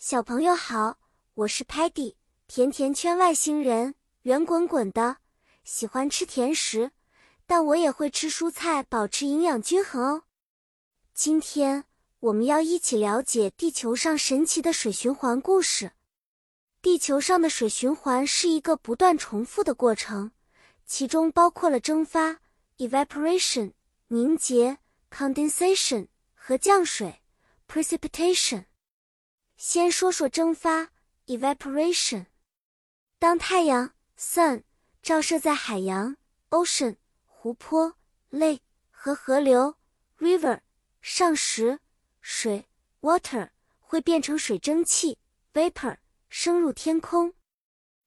小朋友好，我是 Patty，甜甜圈外星人，圆滚滚的，喜欢吃甜食，但我也会吃蔬菜，保持营养均衡哦。今天我们要一起了解地球上神奇的水循环故事。地球上的水循环是一个不断重复的过程，其中包括了蒸发 （evaporation）、凝结 （condensation） 和降水 （precipitation）。先说说蒸发 （evaporation）。当太阳 （sun） 照射在海洋 （ocean）、湖泊 （lake） 和河流 （river） 上时，水 （water） 会变成水蒸气 （vapor） 升入天空。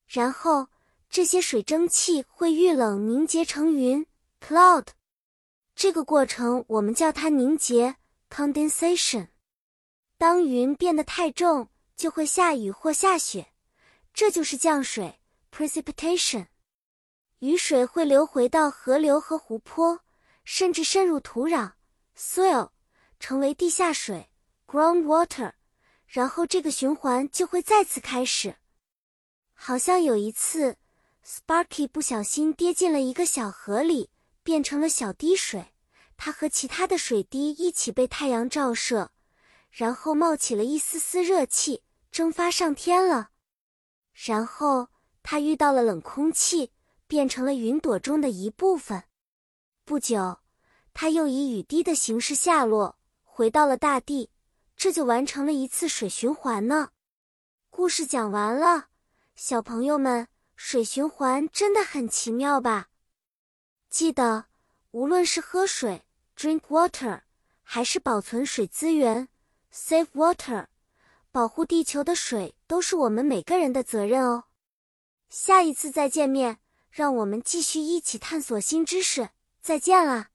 然后，这些水蒸气会遇冷凝结成云 （cloud）。这个过程我们叫它凝结 （condensation）。当云变得太重，就会下雨或下雪，这就是降水 （precipitation）。雨水会流回到河流和湖泊，甚至渗入土壤 （soil），成为地下水 （groundwater）。然后这个循环就会再次开始。好像有一次，Sparky 不小心跌进了一个小河里，变成了小滴水。它和其他的水滴一起被太阳照射。然后冒起了一丝丝热气，蒸发上天了。然后它遇到了冷空气，变成了云朵中的一部分。不久，它又以雨滴的形式下落，回到了大地。这就完成了一次水循环呢。故事讲完了，小朋友们，水循环真的很奇妙吧？记得，无论是喝水 （drink water） 还是保存水资源。Save water，保护地球的水都是我们每个人的责任哦。下一次再见面，让我们继续一起探索新知识。再见了。